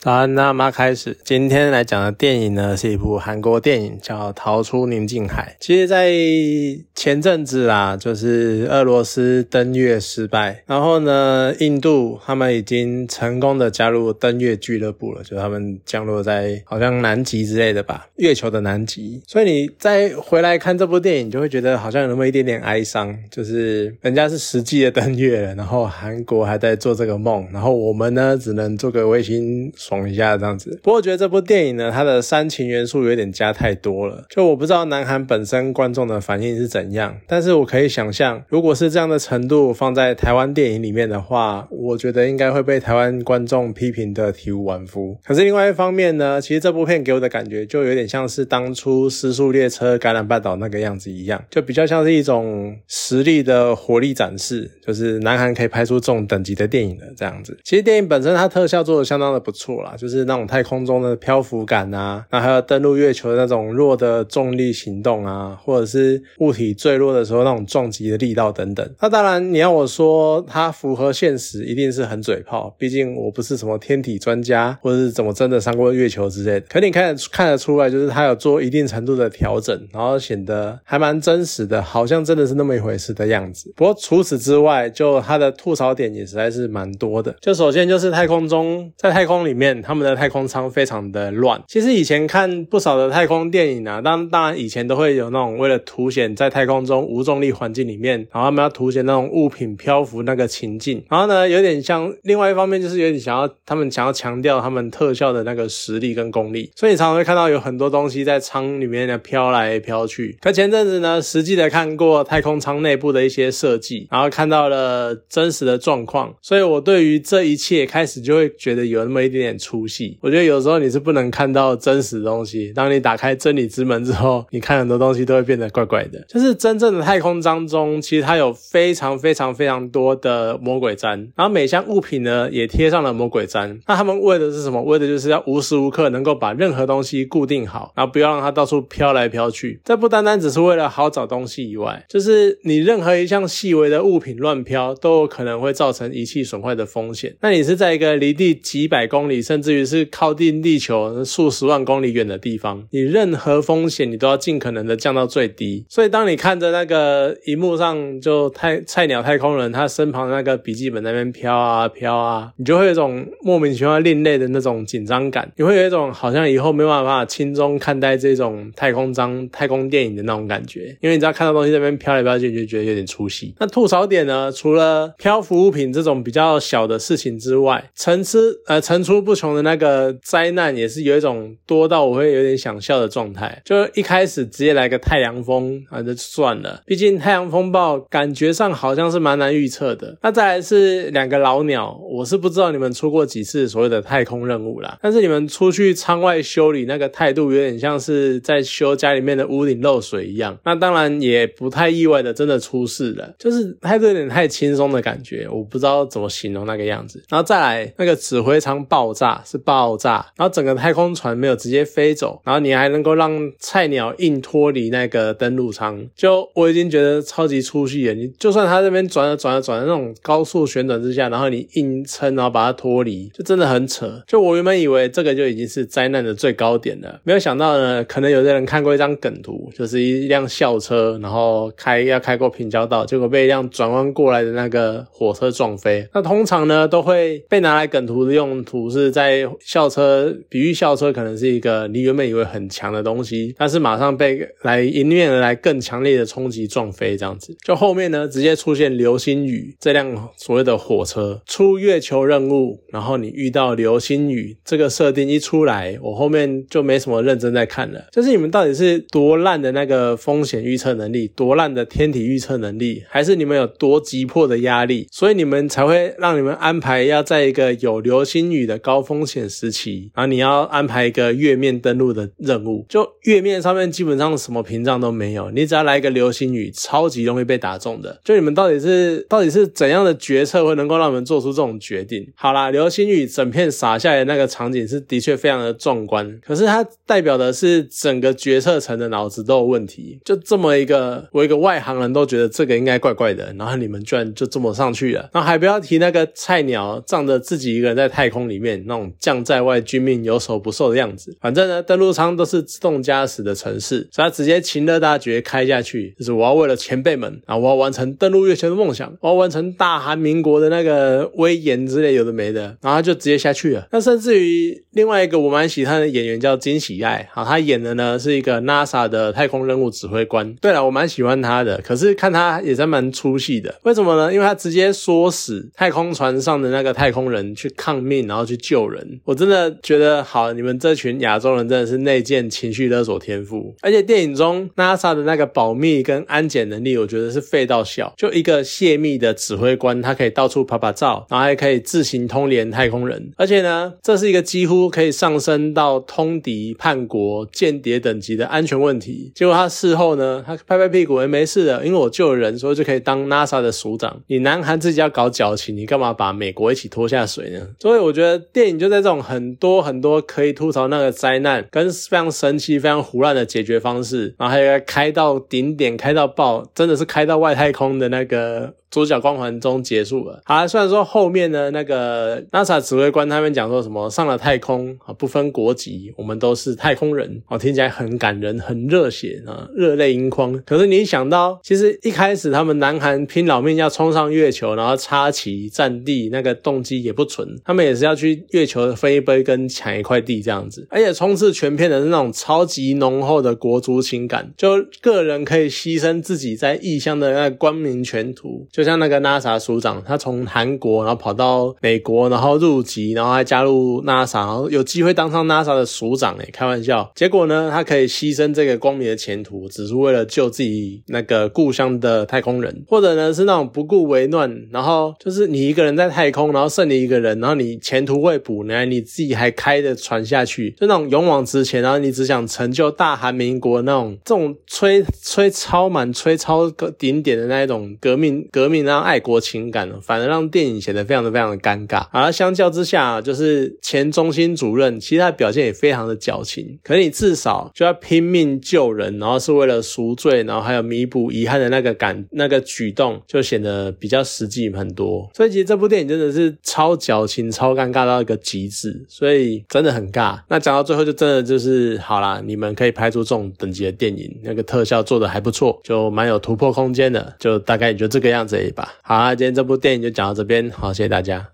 早安，那妈开始。今天来讲的电影呢，是一部韩国电影，叫《逃出宁静海》。其实，在前阵子啦，就是俄罗斯登月失败，然后呢，印度他们已经成功的加入登月俱乐部了，就他们降落在好像南极之类的吧，月球的南极。所以你再回来看这部电影，就会觉得好像有那么一点点哀伤，就是人家是实际的登月了，然后韩国还在做这个梦，然后我们呢，只能做个卫星。爽一下这样子，不过我觉得这部电影呢，它的煽情元素有点加太多了。就我不知道南韩本身观众的反应是怎样，但是我可以想象，如果是这样的程度放在台湾电影里面的话，我觉得应该会被台湾观众批评的体无完肤。可是另外一方面呢，其实这部片给我的感觉就有点像是当初《失速列车》橄榄半岛那个样子一样，就比较像是一种实力的活力展示，就是南韩可以拍出这种等级的电影的这样子。其实电影本身它特效做的相当的不错。啦就是那种太空中的漂浮感啊，那还有登陆月球的那种弱的重力行动啊，或者是物体坠落的时候那种撞击的力道等等。那当然，你要我说它符合现实，一定是很嘴炮。毕竟我不是什么天体专家，或者是怎么真的上过月球之类的。可你看看得出来，就是它有做一定程度的调整，然后显得还蛮真实的，好像真的是那么一回事的样子。不过除此之外，就它的吐槽点也实在是蛮多的。就首先就是太空中，在太空里面。他们的太空舱非常的乱。其实以前看不少的太空电影啊，当当然以前都会有那种为了凸显在太空中无重力环境里面，然后他们要凸显那种物品漂浮那个情境。然后呢，有点像另外一方面就是有点想要他们想要强调他们特效的那个实力跟功力，所以你常常会看到有很多东西在舱里面的飘来飘去。可前阵子呢，实际的看过太空舱内部的一些设计，然后看到了真实的状况，所以我对于这一切开始就会觉得有那么一点点。出戏，我觉得有时候你是不能看到真实东西。当你打开真理之门之后，你看很多东西都会变得怪怪的。就是真正的太空当中，其实它有非常非常非常多的魔鬼毡，然后每项物品呢也贴上了魔鬼毡。那他们为的是什么？为的就是要无时无刻能够把任何东西固定好，然后不要让它到处飘来飘去。这不单单只是为了好找东西以外，就是你任何一项细微的物品乱飘，都有可能会造成仪器损坏的风险。那你是在一个离地几百公里。甚至于是靠近地球数十万公里远的地方，你任何风险你都要尽可能的降到最低。所以当你看着那个荧幕上就太菜鸟太空人他身旁那个笔记本那边飘啊飘啊，你就会有一种莫名其妙另类的那种紧张感，你会有一种好像以后没办法轻松看待这种太空章太空电影的那种感觉，因为你知道看到东西那边飘来飘去，你就觉得有点出戏。那吐槽点呢，除了漂浮物品这种比较小的事情之外，层次呃层出不。穷的那个灾难也是有一种多到我会有点想笑的状态，就一开始直接来个太阳风啊，就算了，毕竟太阳风暴感觉上好像是蛮难预测的。那再来是两个老鸟，我是不知道你们出过几次所谓的太空任务啦，但是你们出去舱外修理那个态度有点像是在修家里面的屋顶漏水一样。那当然也不太意外的，真的出事了，就是态度有点太轻松的感觉，我不知道怎么形容那个样子。然后再来那个指挥舱爆炸炸。是爆炸，然后整个太空船没有直接飞走，然后你还能够让菜鸟硬脱离那个登陆舱，就我已经觉得超级出戏了。你就算他这边转了转了转了那种高速旋转之下，然后你硬撑，然后把它脱离，就真的很扯。就我原本以为这个就已经是灾难的最高点了，没有想到呢，可能有的人看过一张梗图，就是一辆校车，然后开要开过平交道，结果被一辆转弯过来的那个火车撞飞。那通常呢，都会被拿来梗图的用途是。在校车比喻校车可能是一个你原本以为很强的东西，但是马上被来迎面而来更强烈的冲击撞飞，这样子。就后面呢，直接出现流星雨这辆所谓的火车出月球任务，然后你遇到流星雨这个设定一出来，我后面就没什么认真在看了。就是你们到底是多烂的那个风险预测能力，多烂的天体预测能力，还是你们有多急迫的压力，所以你们才会让你们安排要在一个有流星雨的高。风险时期，然后你要安排一个月面登陆的任务，就月面上面基本上什么屏障都没有，你只要来一个流星雨，超级容易被打中的。就你们到底是到底是怎样的决策会能够让你们做出这种决定？好啦，流星雨整片洒下来那个场景是的确非常的壮观，可是它代表的是整个决策层的脑子都有问题。就这么一个，我一个外行人都觉得这个应该怪怪的，然后你们居然就这么上去了，然后还不要提那个菜鸟仗着自己一个人在太空里面。那种将在外，军命有所不受的样子。反正呢，登陆舱都是自动驾驶的城市，所以他直接秦乐大绝开下去，就是我要为了前辈们啊，我要完成登陆月球的梦想，我要完成大韩民国的那个威严之类有的没的，然后他就直接下去了。那甚至于另外一个我蛮喜欢的演员叫金喜爱，好，他演的呢是一个 NASA 的太空任务指挥官。对了，我蛮喜欢他的，可是看他也在蛮出戏的。为什么呢？因为他直接说死太空船上的那个太空人去抗命，然后去救人。我真的觉得好，你们这群亚洲人真的是内建情绪勒索天赋。而且电影中 NASA 的那个保密跟安检能力，我觉得是废到笑。就一个泄密的指挥官，他可以到处拍拍照，然后还可以自行通联太空人。而且呢，这是一个几乎可以上升到通敌、叛国、间谍等级的安全问题。结果他事后呢，他拍拍屁股，哎没事的，因为我救人，所以就可以当 NASA 的署长。你南韩自己要搞矫情，你干嘛把美国一起拖下水呢？所以我觉得电你就在这种很多很多可以吐槽那个灾难，跟非常神奇、非常胡乱的解决方式，然后还有开到顶点、开到爆，真的是开到外太空的那个。主角光环中结束了。好，虽然说后面呢，那个 NASA 指挥官他们讲说什么上了太空啊，不分国籍，我们都是太空人哦，听起来很感人，很热血啊，热泪盈眶。可是你一想到，其实一开始他们南韩拼老命要冲上月球，然后插旗占地，那个动机也不纯，他们也是要去月球分一杯羹，抢一块地这样子。而且冲刺全片的那种超级浓厚的国族情感，就个人可以牺牲自己在异乡的那光明前途。就像那个 NASA 署长，他从韩国然后跑到美国，然后入籍，然后还加入 NASA，然后有机会当上 NASA 的署长。哎，开玩笑。结果呢，他可以牺牲这个光明的前途，只是为了救自己那个故乡的太空人，或者呢是那种不顾为乱，然后就是你一个人在太空，然后剩你一个人，然后你前途未卜，然后你自己还开着船下去，就那种勇往直前，然后你只想成就大韩民国那种这种吹吹超满、吹超顶点的那一种革命革。命让爱国情感，反而让电影显得非常的非常的尴尬。而相较之下，就是前中心主任，其实他表现也非常的矫情。可是你至少就要拼命救人，然后是为了赎罪，然后还有弥补遗憾的那个感那个举动，就显得比较实际很多。所以其实这部电影真的是超矫情、超尴尬到一个极致，所以真的很尬。那讲到最后，就真的就是好啦，你们可以拍出这种等级的电影，那个特效做的还不错，就蛮有突破空间的，就大概也就这个样子。对吧？好啊，今天这部电影就讲到这边，好，谢谢大家。